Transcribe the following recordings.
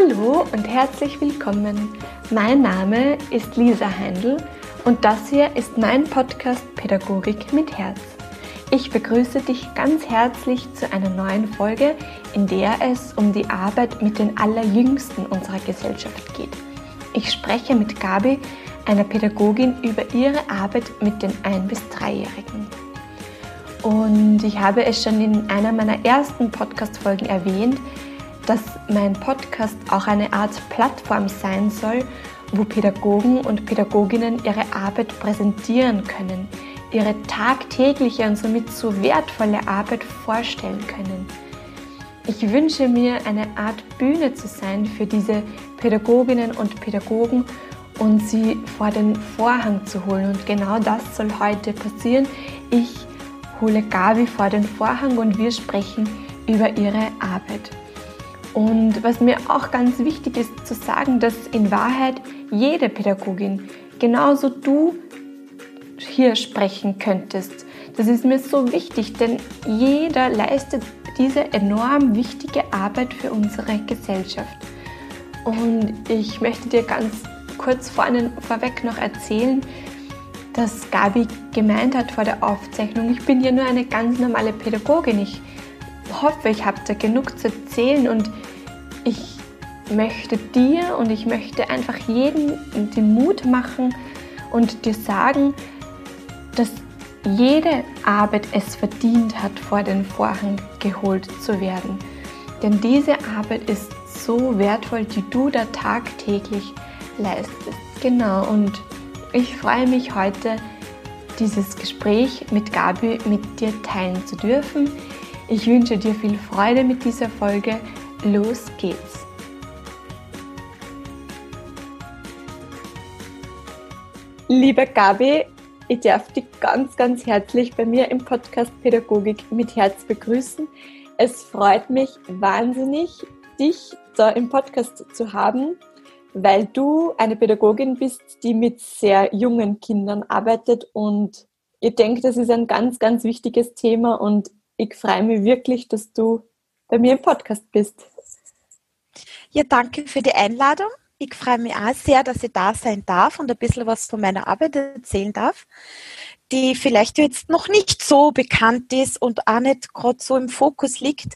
Hallo und herzlich willkommen. Mein Name ist Lisa Heindl und das hier ist mein Podcast Pädagogik mit Herz. Ich begrüße dich ganz herzlich zu einer neuen Folge, in der es um die Arbeit mit den Allerjüngsten unserer Gesellschaft geht. Ich spreche mit Gabi, einer Pädagogin, über ihre Arbeit mit den Ein- bis Dreijährigen. Und ich habe es schon in einer meiner ersten Podcast-Folgen erwähnt, dass mein Podcast auch eine Art Plattform sein soll, wo Pädagogen und Pädagoginnen ihre Arbeit präsentieren können, ihre tagtägliche und somit so wertvolle Arbeit vorstellen können. Ich wünsche mir eine Art Bühne zu sein für diese Pädagoginnen und Pädagogen und sie vor den Vorhang zu holen. Und genau das soll heute passieren. Ich hole Gabi vor den Vorhang und wir sprechen über ihre Arbeit. Und was mir auch ganz wichtig ist zu sagen, dass in Wahrheit jede Pädagogin, genauso du, hier sprechen könntest. Das ist mir so wichtig, denn jeder leistet diese enorm wichtige Arbeit für unsere Gesellschaft. Und ich möchte dir ganz kurz vorweg noch erzählen, dass Gabi gemeint hat vor der Aufzeichnung, ich bin ja nur eine ganz normale Pädagogin. Ich hoffe, ich habe da genug zu erzählen und ich möchte dir und ich möchte einfach jedem den Mut machen und dir sagen, dass jede Arbeit es verdient hat, vor den Vorhang geholt zu werden. Denn diese Arbeit ist so wertvoll, die du da tagtäglich leistest. Genau, und ich freue mich heute, dieses Gespräch mit Gabi mit dir teilen zu dürfen. Ich wünsche dir viel Freude mit dieser Folge. Los geht's! Liebe Gabi, ich darf dich ganz, ganz herzlich bei mir im Podcast Pädagogik mit Herz begrüßen. Es freut mich wahnsinnig, dich da im Podcast zu haben, weil du eine Pädagogin bist, die mit sehr jungen Kindern arbeitet und ich denke, das ist ein ganz, ganz wichtiges Thema und ich freue mich wirklich, dass du bei mir im Podcast bist. Ja, danke für die Einladung. Ich freue mich auch sehr, dass ich da sein darf und ein bisschen was von meiner Arbeit erzählen darf, die vielleicht jetzt noch nicht so bekannt ist und auch nicht gerade so im Fokus liegt,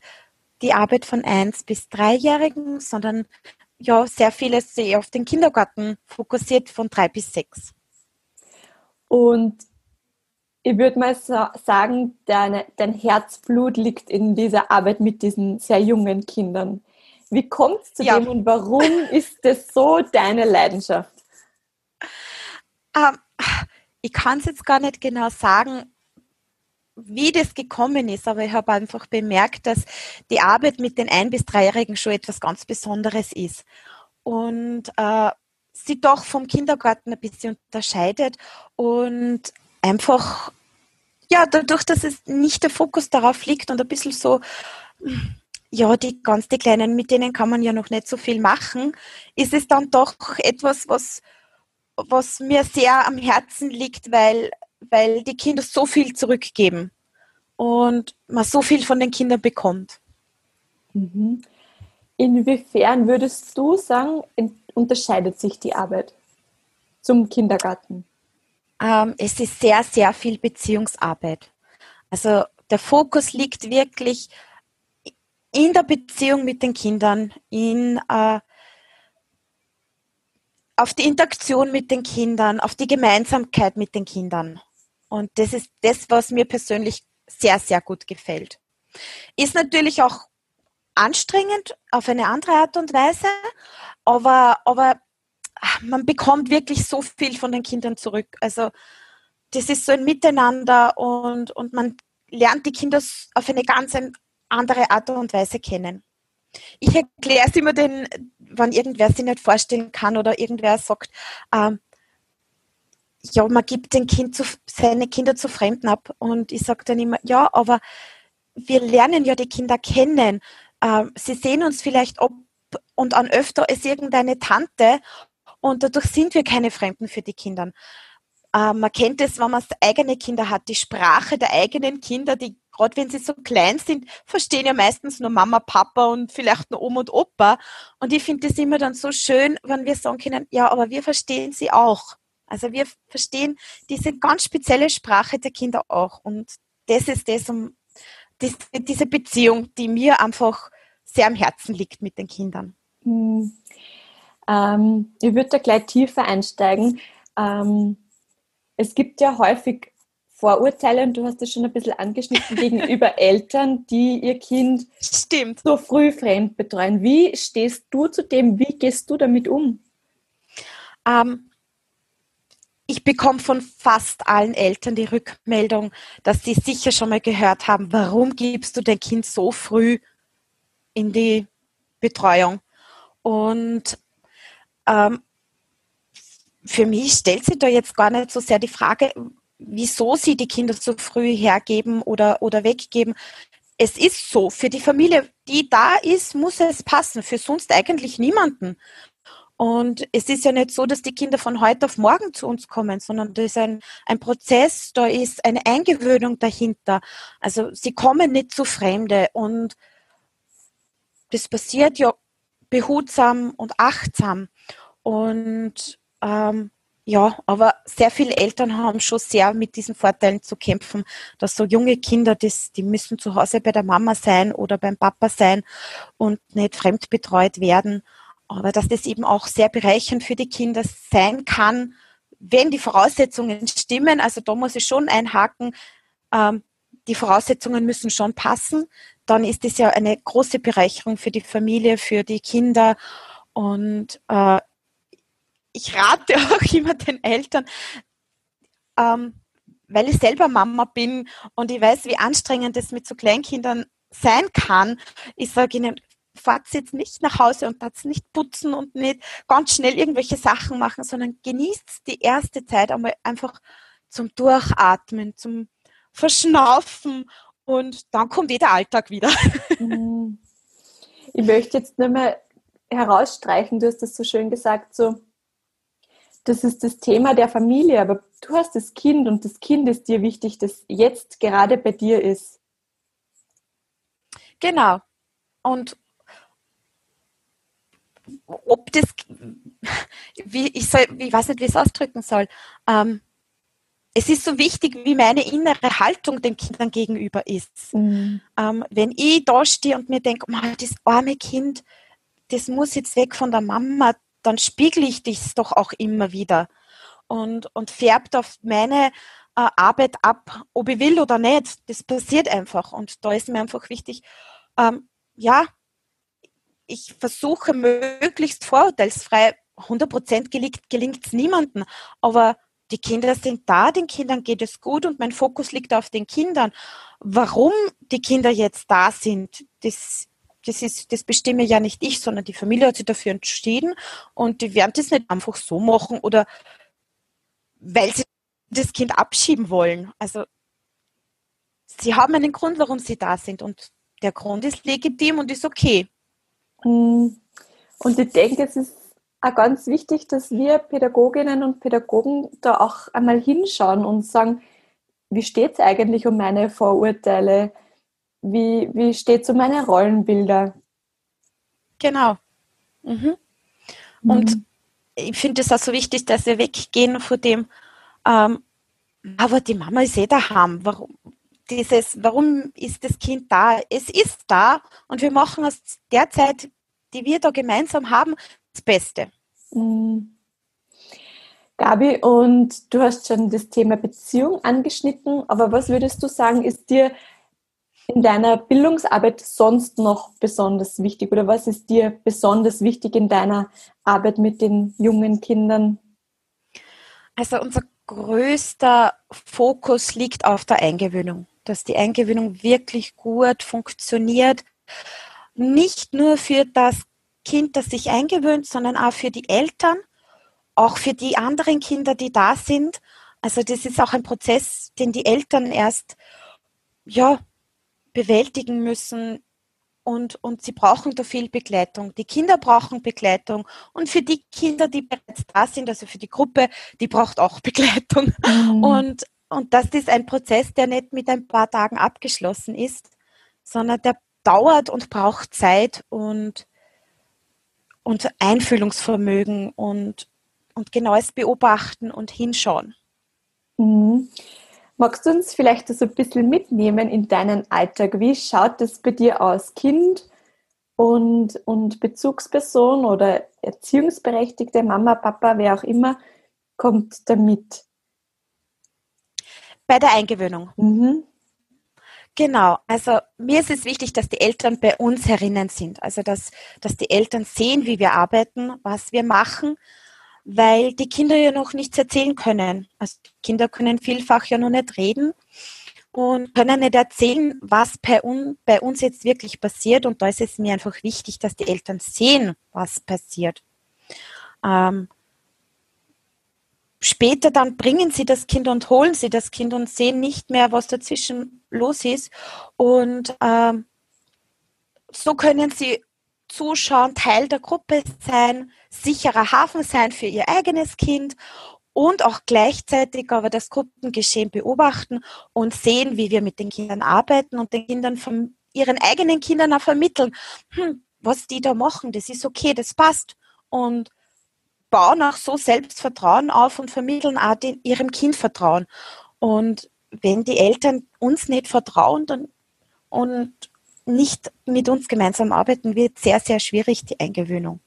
die Arbeit von 1 bis 3-Jährigen, sondern ja, sehr vieles sehr auf den Kindergarten fokussiert von 3 bis 6. Und ich würde mal sagen, deine, dein Herzblut liegt in dieser Arbeit mit diesen sehr jungen Kindern. Wie kommt es zu ja. dem und warum ist das so deine Leidenschaft? Ähm, ich kann es jetzt gar nicht genau sagen, wie das gekommen ist, aber ich habe einfach bemerkt, dass die Arbeit mit den Ein- bis Dreijährigen schon etwas ganz Besonderes ist. Und äh, sie doch vom Kindergarten ein bisschen unterscheidet und einfach, ja, dadurch, dass es nicht der Fokus darauf liegt und ein bisschen so, ja, die ganz die Kleinen, mit denen kann man ja noch nicht so viel machen, ist es dann doch etwas, was, was mir sehr am Herzen liegt, weil, weil die Kinder so viel zurückgeben und man so viel von den Kindern bekommt. Mhm. Inwiefern würdest du sagen, unterscheidet sich die Arbeit zum Kindergarten? Ähm, es ist sehr, sehr viel Beziehungsarbeit. Also der Fokus liegt wirklich in der Beziehung mit den Kindern, in, äh, auf die Interaktion mit den Kindern, auf die Gemeinsamkeit mit den Kindern. Und das ist das, was mir persönlich sehr, sehr gut gefällt. Ist natürlich auch anstrengend auf eine andere Art und Weise, aber, aber man bekommt wirklich so viel von den Kindern zurück. Also das ist so ein Miteinander und, und man lernt die Kinder auf eine ganz andere Art und Weise kennen. Ich erkläre es immer den, wenn irgendwer sich nicht vorstellen kann oder irgendwer sagt, ähm, ja, man gibt den kind zu, seine Kinder zu Fremden ab. Und ich sage dann immer, ja, aber wir lernen ja die Kinder kennen. Ähm, sie sehen uns vielleicht ob und an öfter ist irgendeine Tante und dadurch sind wir keine Fremden für die Kinder. Ähm, man kennt es, wenn man eigene Kinder hat, die Sprache der eigenen Kinder, die gerade wenn sie so klein sind, verstehen ja meistens nur Mama, Papa und vielleicht nur Oma und Opa. Und ich finde das immer dann so schön, wenn wir sagen können, ja, aber wir verstehen sie auch. Also wir verstehen diese ganz spezielle Sprache der Kinder auch. Und das ist das, um diese Beziehung, die mir einfach sehr am Herzen liegt mit den Kindern. Hm. Ähm, ich würde da gleich tiefer einsteigen. Ähm, es gibt ja häufig Vorurteile, und du hast das schon ein bisschen angeschnitten, gegenüber Eltern, die ihr Kind Stimmt. so früh fremd betreuen. Wie stehst du zu dem? Wie gehst du damit um? Ähm, ich bekomme von fast allen Eltern die Rückmeldung, dass sie sicher schon mal gehört haben, warum gibst du dein Kind so früh in die Betreuung? Und ähm, für mich stellt sich da jetzt gar nicht so sehr die Frage, wieso sie die Kinder so früh hergeben oder, oder weggeben. Es ist so, für die Familie, die da ist, muss es passen, für sonst eigentlich niemanden. Und es ist ja nicht so, dass die Kinder von heute auf morgen zu uns kommen, sondern da ist ein, ein Prozess, da ist eine Eingewöhnung dahinter. Also sie kommen nicht zu Fremde und das passiert ja behutsam und achtsam. Und ähm, ja, aber sehr viele Eltern haben schon sehr mit diesen Vorteilen zu kämpfen, dass so junge Kinder, das, die müssen zu Hause bei der Mama sein oder beim Papa sein und nicht fremdbetreut werden. Aber dass das eben auch sehr bereichernd für die Kinder sein kann, wenn die Voraussetzungen stimmen. Also da muss ich schon einhaken, ähm, die Voraussetzungen müssen schon passen. Dann ist es ja eine große Bereicherung für die Familie, für die Kinder. Und äh, ich rate auch immer den Eltern, ähm, weil ich selber Mama bin und ich weiß, wie anstrengend es mit so Kleinkindern sein kann. Ich sage ihnen, fahrt jetzt nicht nach Hause und das nicht putzen und nicht ganz schnell irgendwelche Sachen machen, sondern genießt die erste Zeit einmal einfach zum Durchatmen, zum Verschnaufen und dann kommt eh der Alltag wieder. Mhm. Ich möchte jetzt nur mal herausstreichen, du hast das so schön gesagt, so das ist das Thema der Familie, aber du hast das Kind und das Kind ist dir wichtig, das jetzt gerade bei dir ist. Genau. Und ob das, wie ich, soll, ich weiß nicht, wie ich es ausdrücken soll, ähm, es ist so wichtig, wie meine innere Haltung den Kindern gegenüber ist. Mhm. Ähm, wenn ich da stehe und mir denke, oh, das arme Kind, das muss jetzt weg von der Mama, dann spiegel ich das doch auch immer wieder und, und färbt auf meine äh, Arbeit ab, ob ich will oder nicht. Das passiert einfach. Und da ist mir einfach wichtig, ähm, ja, ich versuche möglichst vorurteilsfrei, 100% gelingt es niemandem, aber die Kinder sind da, den Kindern geht es gut und mein Fokus liegt auf den Kindern. Warum die Kinder jetzt da sind, das das ist, das bestimme ja nicht ich, sondern die Familie hat sich dafür entschieden und die werden das nicht einfach so machen oder weil sie das Kind abschieben wollen. Also sie haben einen Grund, warum sie da sind und der Grund ist legitim und ist okay. Hm. Und ich denke, es ist auch ganz wichtig, dass wir Pädagoginnen und Pädagogen da auch einmal hinschauen und sagen, wie steht es eigentlich um meine Vorurteile? Wie, wie steht so meine Rollenbilder? Genau. Mhm. Und mhm. ich finde es auch so wichtig, dass wir weggehen von dem, ähm, aber die Mama ist eh daheim. Warum, dieses, warum ist das Kind da? Es ist da und wir machen aus der Zeit, die wir da gemeinsam haben, das Beste. Mhm. Gabi, und du hast schon das Thema Beziehung angeschnitten, aber was würdest du sagen, ist dir in deiner Bildungsarbeit sonst noch besonders wichtig oder was ist dir besonders wichtig in deiner Arbeit mit den jungen Kindern? Also unser größter Fokus liegt auf der Eingewöhnung, dass die Eingewöhnung wirklich gut funktioniert. Nicht nur für das Kind, das sich eingewöhnt, sondern auch für die Eltern, auch für die anderen Kinder, die da sind. Also das ist auch ein Prozess, den die Eltern erst ja, bewältigen müssen und, und sie brauchen da viel Begleitung. Die Kinder brauchen Begleitung und für die Kinder, die bereits da sind, also für die Gruppe, die braucht auch Begleitung. Mhm. Und, und das ist ein Prozess, der nicht mit ein paar Tagen abgeschlossen ist, sondern der dauert und braucht Zeit und, und Einfühlungsvermögen und, und genaues Beobachten und Hinschauen. Mhm. Magst du uns vielleicht so ein bisschen mitnehmen in deinen Alltag? Wie schaut das bei dir aus? Kind und, und Bezugsperson oder erziehungsberechtigte Mama, Papa, wer auch immer, kommt damit? Bei der Eingewöhnung. Mhm. Genau, also mir ist es wichtig, dass die Eltern bei uns herinnen sind. Also dass, dass die Eltern sehen, wie wir arbeiten, was wir machen, weil die Kinder ja noch nichts erzählen können. Also Kinder können vielfach ja noch nicht reden und können nicht erzählen, was bei, un, bei uns jetzt wirklich passiert. Und da ist es mir einfach wichtig, dass die Eltern sehen, was passiert. Ähm, später dann bringen sie das Kind und holen sie das Kind und sehen nicht mehr, was dazwischen los ist. Und ähm, so können sie zuschauen, Teil der Gruppe sein, sicherer Hafen sein für ihr eigenes Kind und auch gleichzeitig aber das Gruppengeschehen beobachten und sehen, wie wir mit den Kindern arbeiten und den Kindern von ihren eigenen Kindern auch vermitteln, hm, was die da machen, das ist okay, das passt. Und bauen auch so Selbstvertrauen auf und vermitteln auch den, ihrem Kind Vertrauen. Und wenn die Eltern uns nicht vertrauen dann, und nicht mit uns gemeinsam arbeiten, wird sehr, sehr schwierig die Eingewöhnung.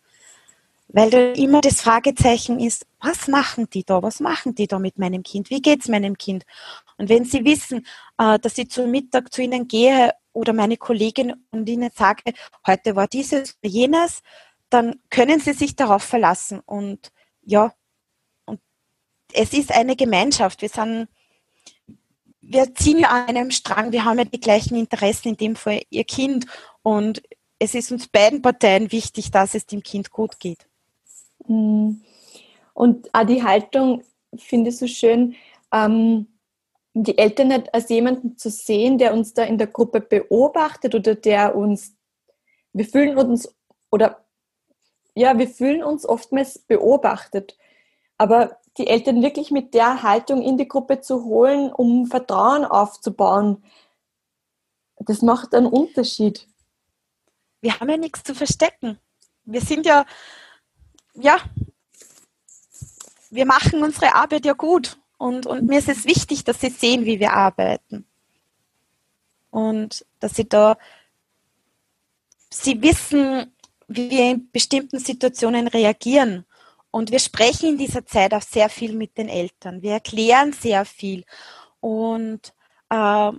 Weil da immer das Fragezeichen ist, was machen die da? Was machen die da mit meinem Kind? Wie geht es meinem Kind? Und wenn sie wissen, äh, dass ich zum Mittag zu ihnen gehe oder meine Kollegin und ihnen sage, heute war dieses, jenes, dann können sie sich darauf verlassen. Und ja, und es ist eine Gemeinschaft. Wir sind, wir ziehen ja an einem Strang, wir haben ja die gleichen Interessen, in dem Fall ihr Kind. Und es ist uns beiden Parteien wichtig, dass es dem Kind gut geht. Mhm. Und auch die Haltung finde ich so schön, ähm, die Eltern nicht als jemanden zu sehen, der uns da in der Gruppe beobachtet oder der uns, wir fühlen uns oder ja, wir fühlen uns oftmals beobachtet. Aber die Eltern wirklich mit der Haltung in die Gruppe zu holen, um Vertrauen aufzubauen, das macht einen Unterschied. Wir haben ja nichts zu verstecken. Wir sind ja, ja, wir machen unsere Arbeit ja gut. Und, und mir ist es wichtig, dass sie sehen, wie wir arbeiten. Und dass sie da, sie wissen, wie wir in bestimmten Situationen reagieren. Und wir sprechen in dieser Zeit auch sehr viel mit den Eltern. Wir erklären sehr viel und, äh,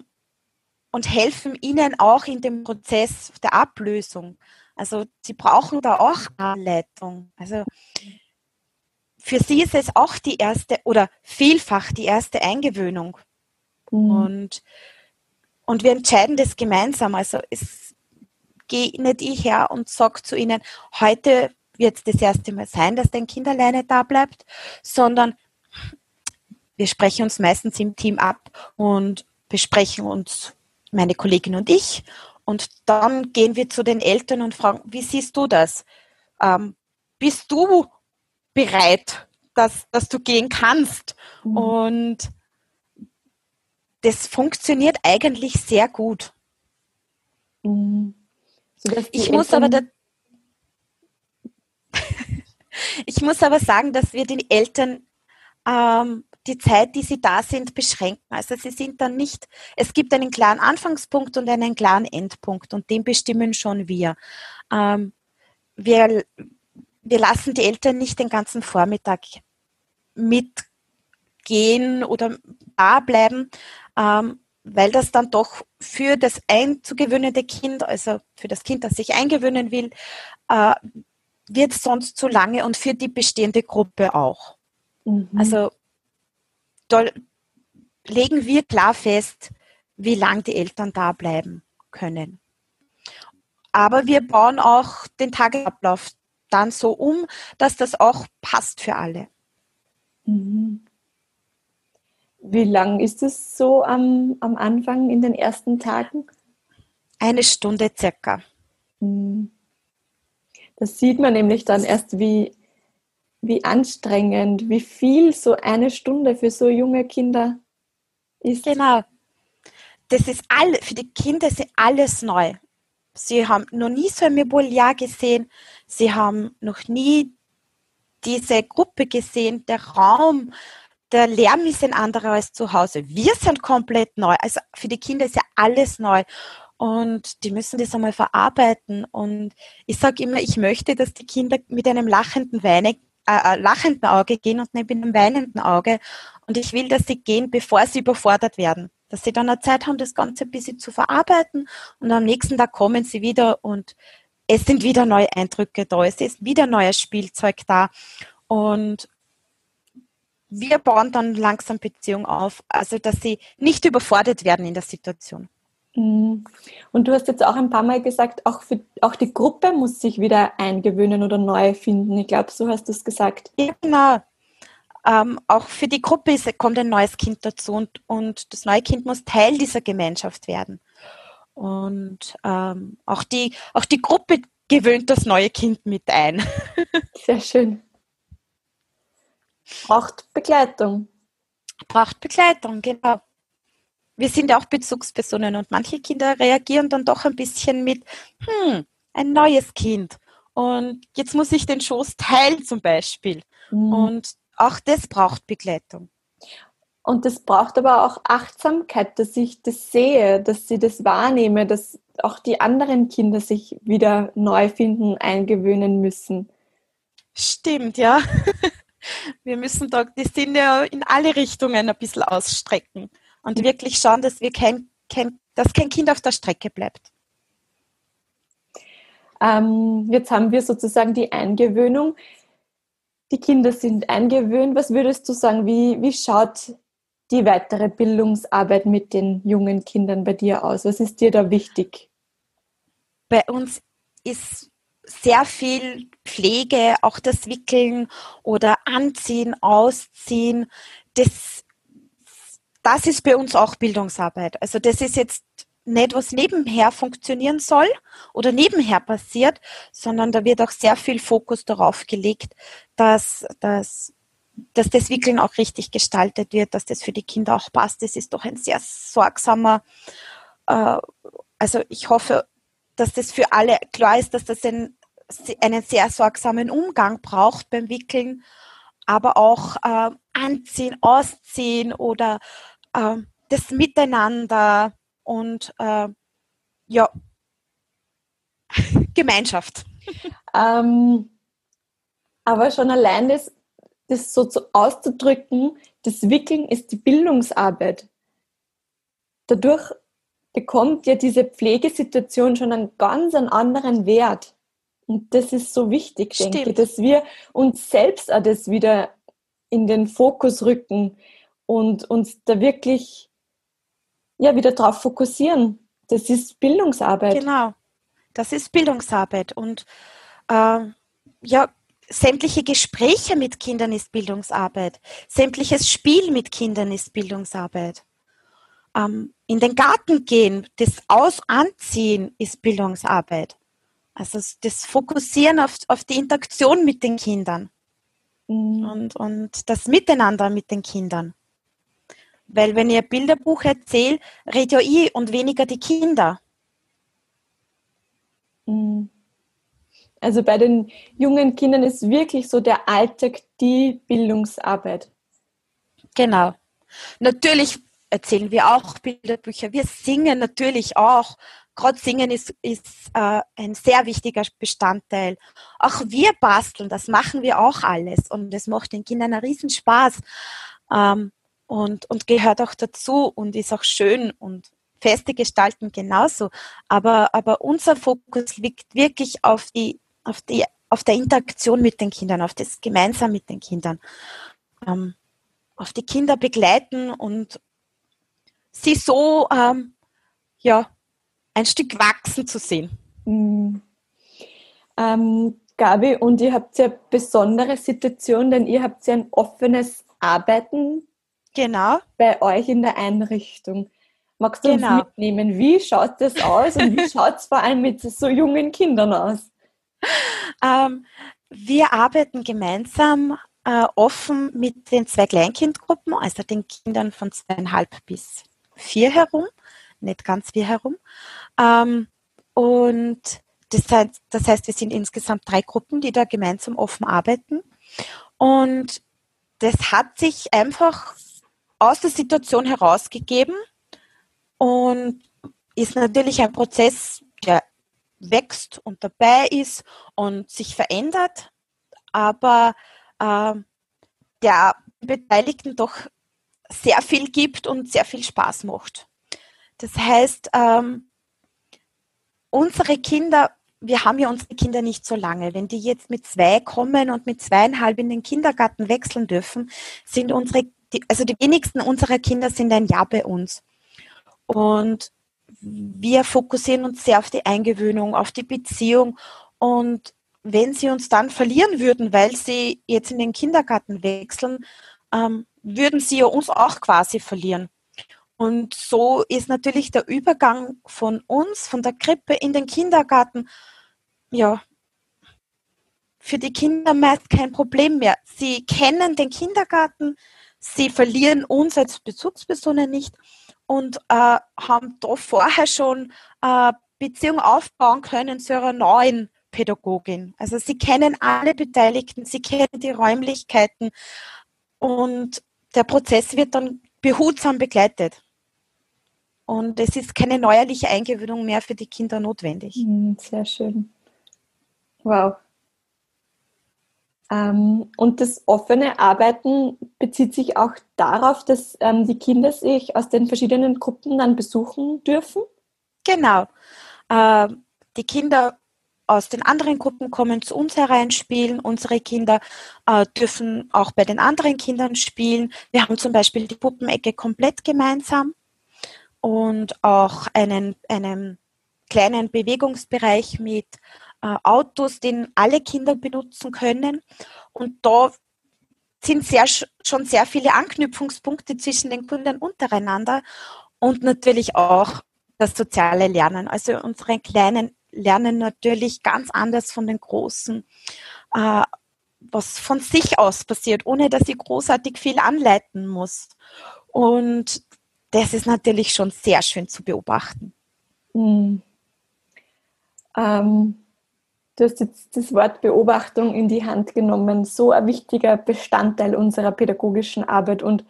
und helfen ihnen auch in dem Prozess der Ablösung. Also sie brauchen da auch Anleitung. Also für sie ist es auch die erste oder vielfach die erste Eingewöhnung. Mhm. Und, und wir entscheiden das gemeinsam. Also es gehe nicht ich her und sage zu ihnen, heute wird es das erste Mal sein, dass dein Kind alleine da bleibt, sondern wir sprechen uns meistens im Team ab und besprechen uns meine Kollegin und ich. Und dann gehen wir zu den Eltern und fragen, wie siehst du das? Ähm, bist du bereit, dass, dass du gehen kannst? Mhm. Und das funktioniert eigentlich sehr gut. Mhm ich muss aber da, ich muss aber sagen, dass wir den Eltern ähm, die Zeit, die sie da sind, beschränken. Also sie sind dann nicht, es gibt einen klaren Anfangspunkt und einen klaren Endpunkt und den bestimmen schon wir. Ähm, wir, wir lassen die Eltern nicht den ganzen Vormittag mitgehen oder da bleiben, ähm, weil das dann doch für das einzugewöhnende Kind, also für das Kind, das sich eingewöhnen will, äh, wird sonst zu lange und für die bestehende Gruppe auch. Mhm. Also da legen wir klar fest, wie lange die Eltern da bleiben können. Aber wir bauen auch den Tagesablauf dann so um, dass das auch passt für alle. Mhm. Wie lang ist es so am, am Anfang in den ersten Tagen? Eine Stunde circa. Hm. Das sieht man nämlich dann erst, wie, wie anstrengend, wie viel so eine Stunde für so junge Kinder ist. Genau. Das ist alle, für die Kinder ist alles neu. Sie haben noch nie so ein Mobiliar gesehen. Sie haben noch nie diese Gruppe gesehen. Der Raum, der Lärm ist ein anderer als zu Hause. Wir sind komplett neu. Also für die Kinder ist ja alles neu. Und die müssen das einmal verarbeiten. Und ich sage immer, ich möchte, dass die Kinder mit einem lachenden, Weine, äh, äh, lachenden Auge gehen und nicht mit einem weinenden Auge. Und ich will, dass sie gehen, bevor sie überfordert werden. Dass sie dann eine Zeit haben, das Ganze ein bisschen zu verarbeiten. Und am nächsten Tag kommen sie wieder und es sind wieder neue Eindrücke da. Es ist wieder neues Spielzeug da. Und wir bauen dann langsam Beziehung auf, also dass sie nicht überfordert werden in der Situation. Mhm. Und du hast jetzt auch ein paar Mal gesagt, auch, für, auch die Gruppe muss sich wieder eingewöhnen oder neu finden. Ich glaube, so hast du es gesagt. Ja, genau. Ähm, auch für die Gruppe ist, kommt ein neues Kind dazu und, und das neue Kind muss Teil dieser Gemeinschaft werden. Und ähm, auch, die, auch die Gruppe gewöhnt das neue Kind mit ein. Sehr schön. Braucht Begleitung. Braucht Begleitung, genau. Wir sind ja auch Bezugspersonen und manche Kinder reagieren dann doch ein bisschen mit, hm, ein neues Kind. Und jetzt muss ich den Schoß teilen zum Beispiel. Mhm. Und auch das braucht Begleitung. Und das braucht aber auch Achtsamkeit, dass ich das sehe, dass sie das wahrnehme, dass auch die anderen Kinder sich wieder neu finden, eingewöhnen müssen. Stimmt, ja. Wir müssen da die Sinne in alle Richtungen ein bisschen ausstrecken und wirklich schauen, dass wir kein, kein, dass kein Kind auf der Strecke bleibt. Ähm, jetzt haben wir sozusagen die Eingewöhnung. Die Kinder sind eingewöhnt. Was würdest du sagen, wie, wie schaut die weitere Bildungsarbeit mit den jungen Kindern bei dir aus? Was ist dir da wichtig? Bei uns ist sehr viel Pflege, auch das Wickeln oder Anziehen, Ausziehen. Das, das ist bei uns auch Bildungsarbeit. Also das ist jetzt nicht, was nebenher funktionieren soll oder nebenher passiert, sondern da wird auch sehr viel Fokus darauf gelegt, dass, dass, dass das Wickeln auch richtig gestaltet wird, dass das für die Kinder auch passt. Das ist doch ein sehr sorgsamer, äh, also ich hoffe, dass das für alle klar ist, dass das ein, einen sehr sorgsamen Umgang braucht beim Wickeln, aber auch äh, anziehen, ausziehen oder äh, das Miteinander und äh, ja, Gemeinschaft. Ähm, aber schon allein das, das so zu auszudrücken, das Wickeln ist die Bildungsarbeit. Dadurch bekommt ja diese Pflegesituation schon einen ganz anderen Wert. Und das ist so wichtig, Stimmt. denke ich, dass wir uns selbst auch das wieder in den Fokus rücken und uns da wirklich ja, wieder darauf fokussieren. Das ist Bildungsarbeit. Genau, das ist Bildungsarbeit. Und äh, ja, sämtliche Gespräche mit Kindern ist Bildungsarbeit. Sämtliches Spiel mit Kindern ist Bildungsarbeit ähm, in den Garten gehen, das Aus anziehen ist Bildungsarbeit. Also das Fokussieren auf, auf die Interaktion mit den Kindern mhm. und, und das Miteinander mit den Kindern. Weil wenn ihr Bilderbuch erzählt, redet ja ich und weniger die Kinder. Mhm. Also bei den jungen Kindern ist wirklich so der Alltag die Bildungsarbeit. Genau. Natürlich erzählen wir auch Bilderbücher. Wir singen natürlich auch. Gerade Singen ist, ist äh, ein sehr wichtiger Bestandteil. Auch wir basteln, das machen wir auch alles. Und es macht den Kindern einen Riesenspaß. Ähm, und, und gehört auch dazu und ist auch schön und Feste gestalten genauso. Aber, aber unser Fokus liegt wirklich auf die, auf die, auf der Interaktion mit den Kindern, auf das Gemeinsam mit den Kindern. Ähm, auf die Kinder begleiten und, sie so ähm, ja, ein Stück wachsen zu sehen. Mhm. Ähm, Gabi, und ihr habt ja besondere Situation, denn ihr habt ja ein offenes Arbeiten genau. bei euch in der Einrichtung. Magst du genau. uns mitnehmen? Wie schaut das aus und wie schaut es vor allem mit so jungen Kindern aus? Ähm, wir arbeiten gemeinsam äh, offen mit den zwei Kleinkindgruppen, also den Kindern von zweieinhalb bis vier herum, nicht ganz vier herum. Ähm, und das heißt, das heißt, wir sind insgesamt drei Gruppen, die da gemeinsam offen arbeiten. Und das hat sich einfach aus der Situation herausgegeben und ist natürlich ein Prozess, der wächst und dabei ist und sich verändert, aber äh, der Beteiligten doch sehr viel gibt und sehr viel Spaß macht. Das heißt, ähm, unsere Kinder, wir haben ja unsere Kinder nicht so lange. Wenn die jetzt mit zwei kommen und mit zweieinhalb in den Kindergarten wechseln dürfen, sind unsere, also die wenigsten unserer Kinder sind ein Jahr bei uns. Und wir fokussieren uns sehr auf die Eingewöhnung, auf die Beziehung. Und wenn sie uns dann verlieren würden, weil sie jetzt in den Kindergarten wechseln, ähm, würden sie ja uns auch quasi verlieren. Und so ist natürlich der Übergang von uns, von der Krippe in den Kindergarten, ja, für die Kinder meist kein Problem mehr. Sie kennen den Kindergarten, sie verlieren uns als Bezugspersonen nicht und äh, haben da vorher schon äh, Beziehung aufbauen können zu ihrer neuen Pädagogin. Also sie kennen alle Beteiligten, sie kennen die Räumlichkeiten und der Prozess wird dann behutsam begleitet. Und es ist keine neuerliche Eingewöhnung mehr für die Kinder notwendig. Hm, sehr schön. Wow. Ähm, und das offene Arbeiten bezieht sich auch darauf, dass ähm, die Kinder sich aus den verschiedenen Gruppen dann besuchen dürfen? Genau. Äh, die Kinder aus den anderen Gruppen kommen zu uns hereinspielen. Unsere Kinder äh, dürfen auch bei den anderen Kindern spielen. Wir haben zum Beispiel die Puppenecke komplett gemeinsam und auch einen, einen kleinen Bewegungsbereich mit äh, Autos, den alle Kinder benutzen können. Und da sind sehr, schon sehr viele Anknüpfungspunkte zwischen den Kindern untereinander und natürlich auch das soziale Lernen. Also unsere Kleinen lernen natürlich ganz anders von den Großen, äh, was von sich aus passiert, ohne dass ich großartig viel anleiten muss. Und das ist natürlich schon sehr schön zu beobachten. Mhm. Ähm, Du hast jetzt das Wort Beobachtung in die Hand genommen, so ein wichtiger Bestandteil unserer pädagogischen Arbeit und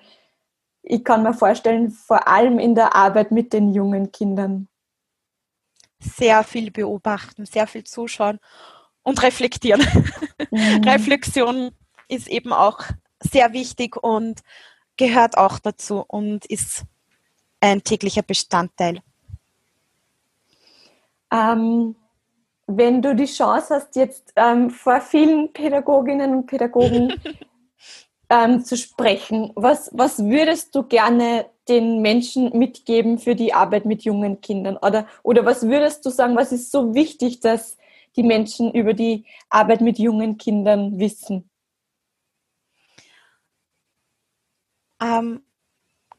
ich kann mir vorstellen, vor allem in der Arbeit mit den jungen Kindern. Sehr viel beobachten, sehr viel zuschauen und reflektieren. Mhm. Reflexion ist eben auch sehr wichtig und gehört auch dazu und ist ein täglicher Bestandteil. Ähm, wenn du die Chance hast, jetzt ähm, vor vielen Pädagoginnen und Pädagogen ähm, zu sprechen, was, was würdest du gerne den Menschen mitgeben für die Arbeit mit jungen Kindern? Oder, oder was würdest du sagen, was ist so wichtig, dass die Menschen über die Arbeit mit jungen Kindern wissen? Ähm,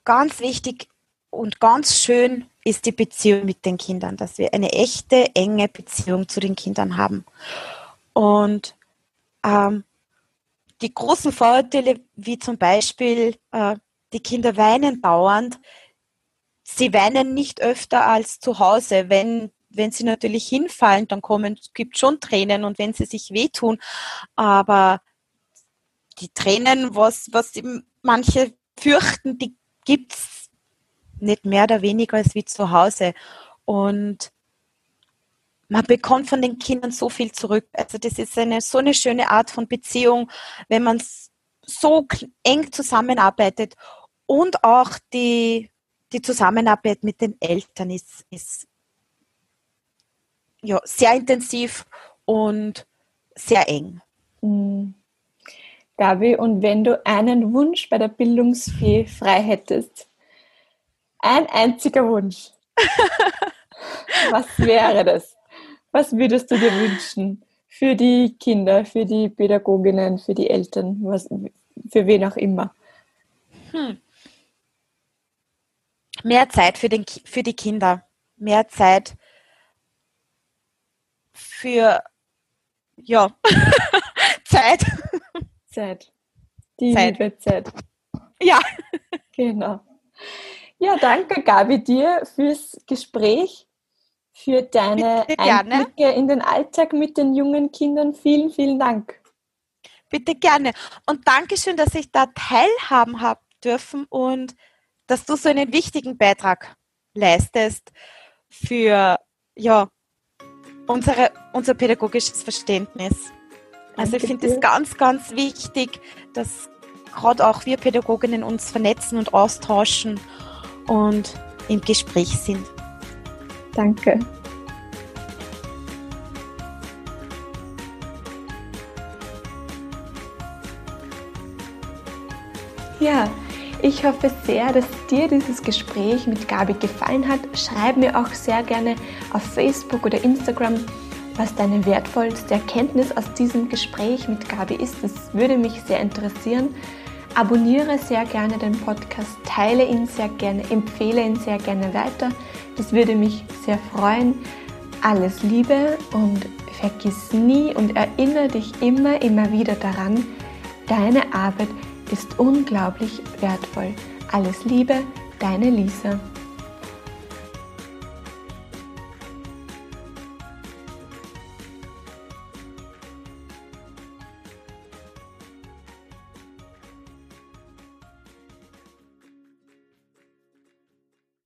ganz wichtig und ganz schön ist die Beziehung mit den Kindern, dass wir eine echte, enge Beziehung zu den Kindern haben. Und ähm, die großen Vorurteile, wie zum Beispiel, äh, die Kinder weinen dauernd, sie weinen nicht öfter als zu Hause. Wenn, wenn sie natürlich hinfallen, dann kommen, es gibt schon Tränen und wenn sie sich wehtun, aber die Tränen, was, was manche fürchten, die gibt es nicht mehr oder weniger als wie zu Hause. Und man bekommt von den Kindern so viel zurück. Also das ist eine so eine schöne Art von Beziehung, wenn man so eng zusammenarbeitet und auch die, die Zusammenarbeit mit den Eltern ist, ist ja, sehr intensiv und sehr eng. Mhm. Gabi, und wenn du einen Wunsch bei der Bildungsfee frei hättest, ein einziger Wunsch. Was wäre das? Was würdest du dir wünschen für die Kinder, für die Pädagoginnen, für die Eltern, was, für wen auch immer? Hm. Mehr Zeit für, den, für die Kinder, mehr Zeit für, ja, Zeit. Zeit. Die Zeit. liebe Zeit. Ja. Genau. Ja, danke Gabi dir fürs Gespräch, für deine. Einblicke in den Alltag mit den jungen Kindern. Vielen, vielen Dank. Bitte gerne. Und Dankeschön, dass ich da teilhaben habe dürfen und dass du so einen wichtigen Beitrag leistest für ja, unsere, unser pädagogisches Verständnis. Also ich finde es ganz, ganz wichtig, dass gerade auch wir Pädagoginnen uns vernetzen und austauschen und im Gespräch sind. Danke. Ja, ich hoffe sehr, dass dir dieses Gespräch mit Gabi gefallen hat. Schreib mir auch sehr gerne auf Facebook oder Instagram, was deine wertvollste Erkenntnis aus diesem Gespräch mit Gabi ist. Das würde mich sehr interessieren. Abonniere sehr gerne den Podcast, teile ihn sehr gerne, empfehle ihn sehr gerne weiter. Das würde mich sehr freuen. Alles Liebe und vergiss nie und erinnere dich immer, immer wieder daran, deine Arbeit ist unglaublich wertvoll. Alles Liebe, deine Lisa.